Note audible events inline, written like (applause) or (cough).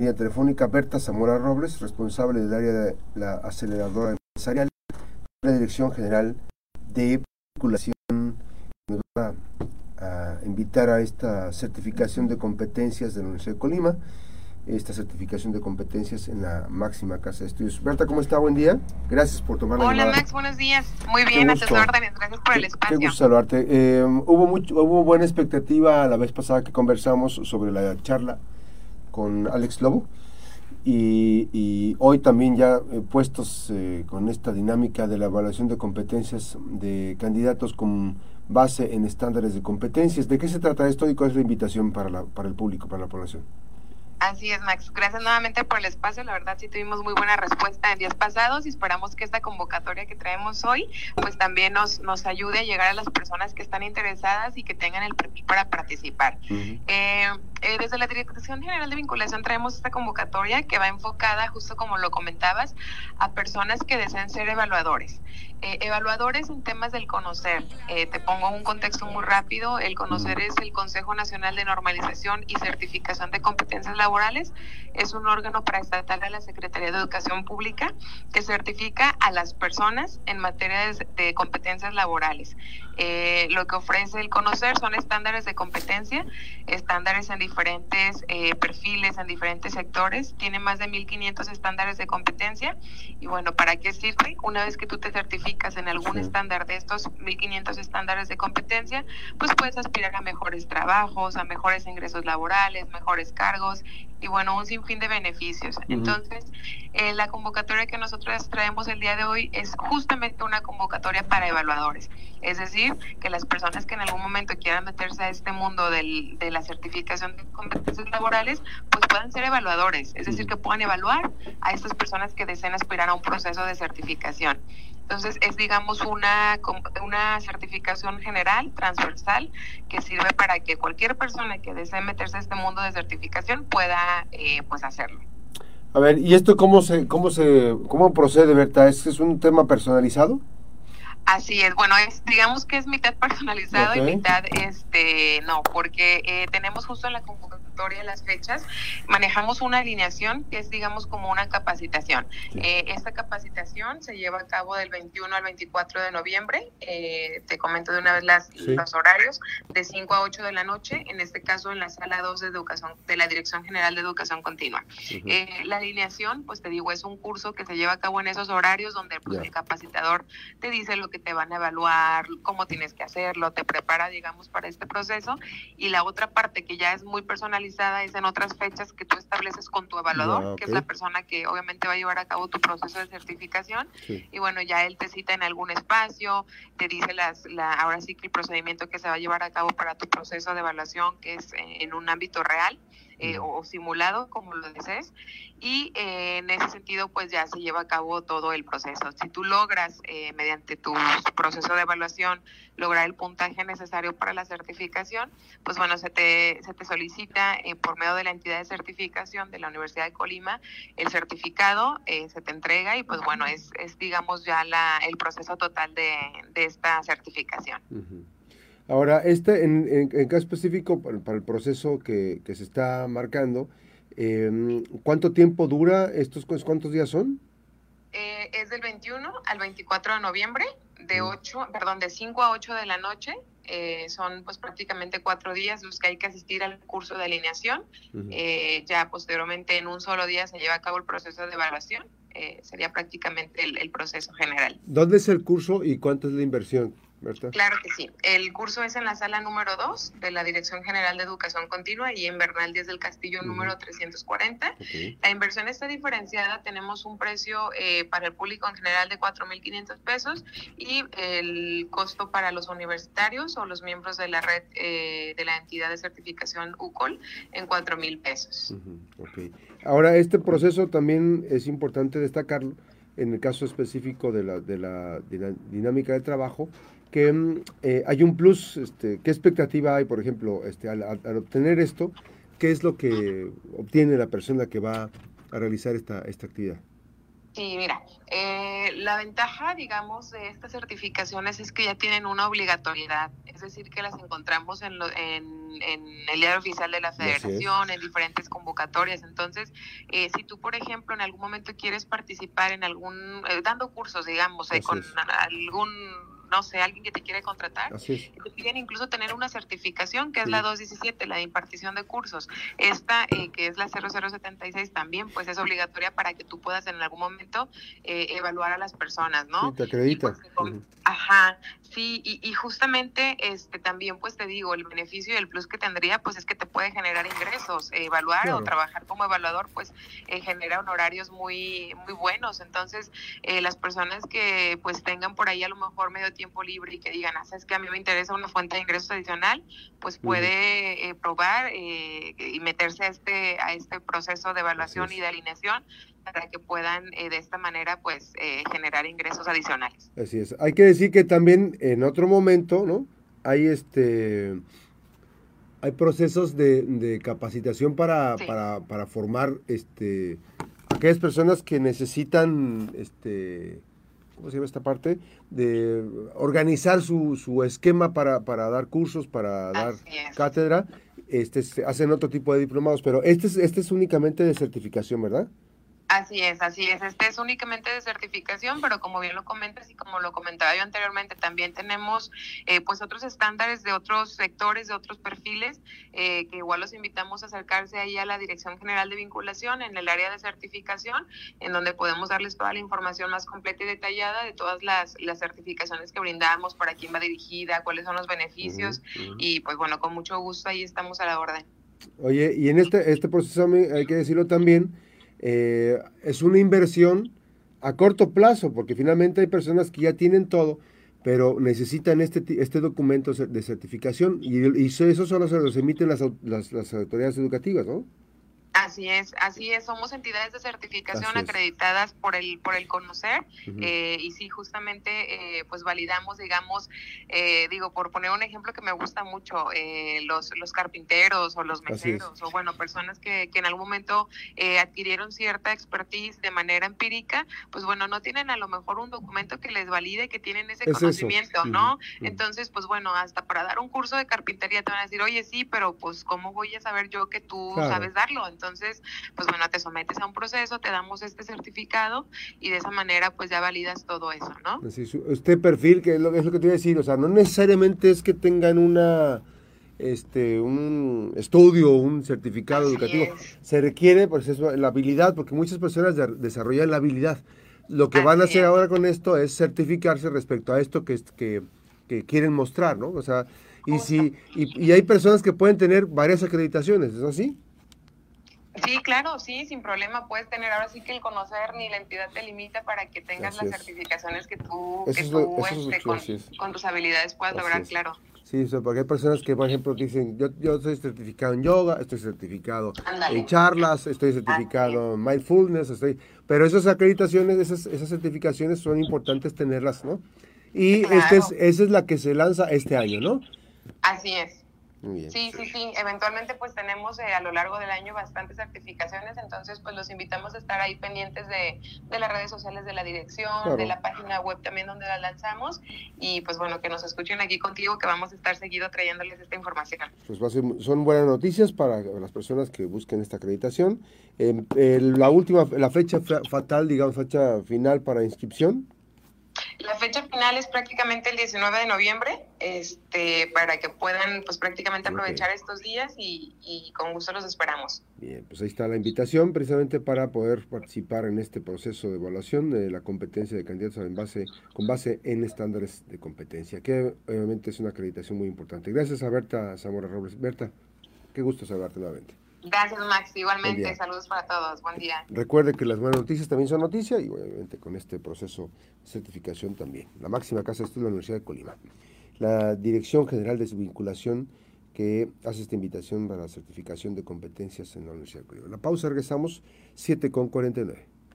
línea telefónica Berta Zamora Robles, responsable del área de la aceleradora empresarial de la Dirección General de Vinculación. Va a invitar a esta certificación de competencias de la Universidad de Colima, esta certificación de competencias en la máxima casa de estudios. Berta, ¿cómo está? Buen día. Gracias por tomar la Hola Max, buenos días. Muy bien, a tus órdenes. Gracias por el espacio. Qué gusto saludarte. Eh, hubo, mucho, hubo buena expectativa la vez pasada que conversamos sobre la charla con Alex Lobo. Y, hoy también ya eh, puestos eh, con esta dinámica de la evaluación de competencias de candidatos con base en estándares de competencias. ¿De qué se trata esto y cuál es la invitación para, la, para el público, para la población? Así es, Max. Gracias nuevamente por el espacio. La verdad sí tuvimos muy buena respuesta en días pasados y esperamos que esta convocatoria que traemos hoy pues también nos, nos ayude a llegar a las personas que están interesadas y que tengan el perfil para participar. eh, eh, desde la Dirección General de Vinculación traemos esta convocatoria que va enfocada, justo como lo comentabas, a personas que desean ser evaluadores. Eh, evaluadores en temas del conocer. Eh, te pongo un contexto muy rápido. El conocer es el Consejo Nacional de Normalización y Certificación de Competencias Laborales. Es un órgano paraestatal de la Secretaría de Educación Pública que certifica a las personas en materia de, competencias laborales. Eh, lo que ofrece el conocer son estándares de competencia, estándares en diferentes perfiles, en diferentes sectores. Tiene más de 1.500 estándares de competencia. Y bueno, ¿para qué sirve? Una vez que tú te certificas, en algún estándar de estos 1500 estándares de competencia, pues puedes aspirar a mejores trabajos, a mejores ingresos laborales, mejores cargos y bueno, un sinfín de beneficios. Entonces, eh, la convocatoria que nosotros traemos el día de hoy es justamente una convocatoria para evaluadores. Es decir, que las personas que en algún momento quieran meterse a este mundo del, de la certificación de competencias laborales, pues puedan ser evaluadores. Es decir, que puedan evaluar a estas personas que deseen aspirar a un proceso de certificación. Entonces, es, digamos, una, una certificación general, transversal, que sirve para que cualquier persona que desee meterse a este mundo de certificación pueda, eh, pues, hacerlo. A ver, ¿y esto cómo se, cómo se, cómo procede, Berta? ¿Es, es un tema personalizado? Así es, bueno, es, digamos que es mitad personalizado y mitad, este, no, porque eh, tenemos justo en la convocatoria las fechas, manejamos una alineación que es, digamos, como una capacitación. Eh, esta capacitación se lleva a cabo del 21 al 24 de noviembre, eh, te comento de una vez las, los horarios, de 5 a 8 de la noche, en este caso en la sala 2 de educación, de la Dirección General de Educación Continua. la alineación, pues te digo, es un curso que se lleva a cabo en esos horarios donde pues, el capacitador te dice lo que te van a evaluar, cómo tienes que hacerlo, te prepara, digamos, para este proceso. Y la otra parte que ya es muy personalizada es en otras fechas que tú estableces con tu evaluador, que es la persona que obviamente va a llevar a cabo tu proceso de certificación. Y bueno, ya él te cita en algún espacio, te dice las, la, ahora sí que el procedimiento que se va a llevar a cabo para tu proceso de evaluación, que es en un ámbito real. Eh, o simulado, como lo desees, y eh, en pues ya se lleva a cabo todo el proceso. Si tú logras eh, mediante tu proceso de evaluación lograr el puntaje necesario para la certificación, pues bueno, se te, se te solicita por medio de la entidad de certificación de la Universidad de Colima el certificado, se te entrega y pues bueno, es, es digamos ya la, el proceso total de, de esta certificación. Ahora, este, en, en, caso específico, para, el proceso que, que, se está marcando, eh, ¿cuánto tiempo dura? estos ¿Cuántos días son? Eh, es del 21 al 24 de noviembre, de 8, mm. perdón, de 5 a 8 de la noche. Eh, son pues prácticamente cuatro días los que hay que asistir al curso de alineación. eh, ya posteriormente en un solo día se lleva a cabo el proceso de evaluación. Eh, sería prácticamente el, el proceso general. ¿Dónde es el curso y cuánto es la inversión? Claro que sí. El curso es en la sala número 2 de la Dirección General de Educación Continua y en Bernal Díaz del Castillo número 340. La inversión está diferenciada. Tenemos un precio eh, para el público en general de 4.500 pesos y el costo para los universitarios o los miembros de la red eh, de la entidad de certificación UCOL en 4.000 pesos. Ahora, este proceso también es importante destacarlo en el caso específico de la, de la, dinámica de trabajo, que mm, eh, hay un plus, este, ¿qué expectativa hay, por ejemplo, este, al, obtener esto? ¿Qué es lo que obtiene la persona que va a realizar esta, esta actividad? Sí, mira, eh, la ventaja, digamos, de estas certificaciones es que ya tienen una obligatoriedad, es decir, que las encontramos en, en, el diario oficial de la federación, en diferentes convocatorias. Entonces, eh, si tú, por ejemplo, en algún momento quieres participar en algún, eh, dando cursos, digamos, con algún no sé, alguien que te quiere contratar, te piden incluso tener una certificación, que es la 217, la de impartición de cursos. Esta, eh, que es la 0076, también pues es obligatoria para que tú puedas en algún momento eh, evaluar a las personas, ¿no? Sí, te acredita. Pues, ajá, sí, y, justamente este también pues te digo, el beneficio y el plus que tendría pues es que te puede generar ingresos, evaluar o trabajar como evaluador pues eh, genera honorarios muy, muy buenos, entonces las personas que pues tengan por ahí a lo mejor medio tiempo libre y que digan, ah, es que a mí me interesa una fuente de ingresos adicional, pues puede eh, probar eh, y meterse a este, a este proceso de evaluación y de alineación para que puedan eh, de esta manera pues generar ingresos adicionales. Así es. Hay que decir que también en otro momento, ¿no? Hay este hay procesos de, capacitación para, para, para, formar este aquellas personas que necesitan este ¿cómo se llama esta parte? De organizar su, su esquema para, para dar cursos, para dar cátedra. Este, hacen otro tipo de diplomados, pero este es, este es únicamente de certificación, ¿verdad? Así es, así es. Este es únicamente de certificación, pero como bien lo comentas y como lo comentaba yo anteriormente, también tenemos eh, pues otros estándares de otros sectores, de otros perfiles, eh, que igual los invitamos a acercarse ahí a la Dirección General de Vinculación en el área de certificación, en donde podemos darles toda la información más completa y detallada de todas las, las certificaciones que brindamos, para quién va dirigida, cuáles son los beneficios, y pues bueno, con mucho gusto ahí estamos a la orden. Oye, y en este, este proceso hay que decirlo también, eh, es una inversión a corto plazo, porque finalmente hay personas que ya tienen todo, pero necesitan este, este documento de certificación y, y eso solo se los emiten las, las, las autoridades educativas, ¿no? Así es, así es. Somos entidades de certificación acreditadas por el por el conocer eh, y sí, justamente, eh, pues validamos, digamos, eh, digo, por poner un ejemplo que me gusta mucho, los los carpinteros o los meseros o bueno, personas que, que en algún momento adquirieron cierta expertise de manera empírica, pues bueno, no tienen a lo mejor un documento que les valide que tienen ese conocimiento, ¿no? Entonces, pues bueno, hasta para dar un curso de carpintería te van a decir, oye, sí, pero pues ¿cómo voy a saber yo que tú sabes darlo? Entonces, entonces, pues bueno, te sometes a un proceso, te damos este certificado y de esa manera pues ya validas todo eso, ¿no? este perfil, que es lo, es lo que te iba a decir, o sea, no necesariamente es que tengan una este un estudio, un certificado educativo. Se requiere pues eso, la habilidad, porque muchas personas desarrollan la habilidad. Lo que van a hacer ahora con esto es certificarse respecto a esto que, que, que quieren mostrar, ¿no? O sea, y si y, y, hay personas que pueden tener varias acreditaciones, ¿es así? Sí, (laughs) claro, sí, sin problema. Puedes tener ahora sí que el conocer ni la entidad te limita para que tengas las certificaciones que tú, que tú este, con, tus habilidades puedas lograr, claro. Sí, porque hay personas que, por ejemplo, dicen, yo, yo estoy certificado en yoga, estoy certificado en charlas, estoy certificado en mindfulness, estoy... Pero esas acreditaciones, esas, esas certificaciones son importantes tenerlas, ¿no? Y este es, esa es la que se lanza este año, ¿no? Así es. Sí, sí, sí. Eventualmente pues tenemos eh, a lo largo del año bastantes certificaciones, entonces pues los invitamos a estar ahí pendientes de, las redes sociales de la dirección, de la página web también donde la lanzamos y pues bueno, que nos escuchen aquí contigo que vamos a estar seguido trayéndoles esta información. Pues son buenas noticias para las personas que busquen esta acreditación. Em, la última, la fecha fatal, digamos, fecha final para inscripción. La fecha final es prácticamente el 19 de noviembre, este, para que puedan pues prácticamente aprovechar estos días y, con gusto los esperamos. Bien, pues ahí está la invitación precisamente para poder participar en este proceso de evaluación de la competencia de candidatos en base, con base en estándares de competencia, que obviamente es una acreditación muy importante. Gracias a Berta Zamora Robles. Berta, qué gusto saludarte nuevamente. Gracias, Max. Igualmente, saludos para todos. Buen día. Recuerde que las buenas noticias también son noticias y obviamente con este proceso de certificación también. La máxima casa de estudio de la Universidad de Colima. La Dirección General de Vinculación que hace esta invitación para la certificación de competencias en la Universidad de Colima. La pausa, regresamos, 7 con 49.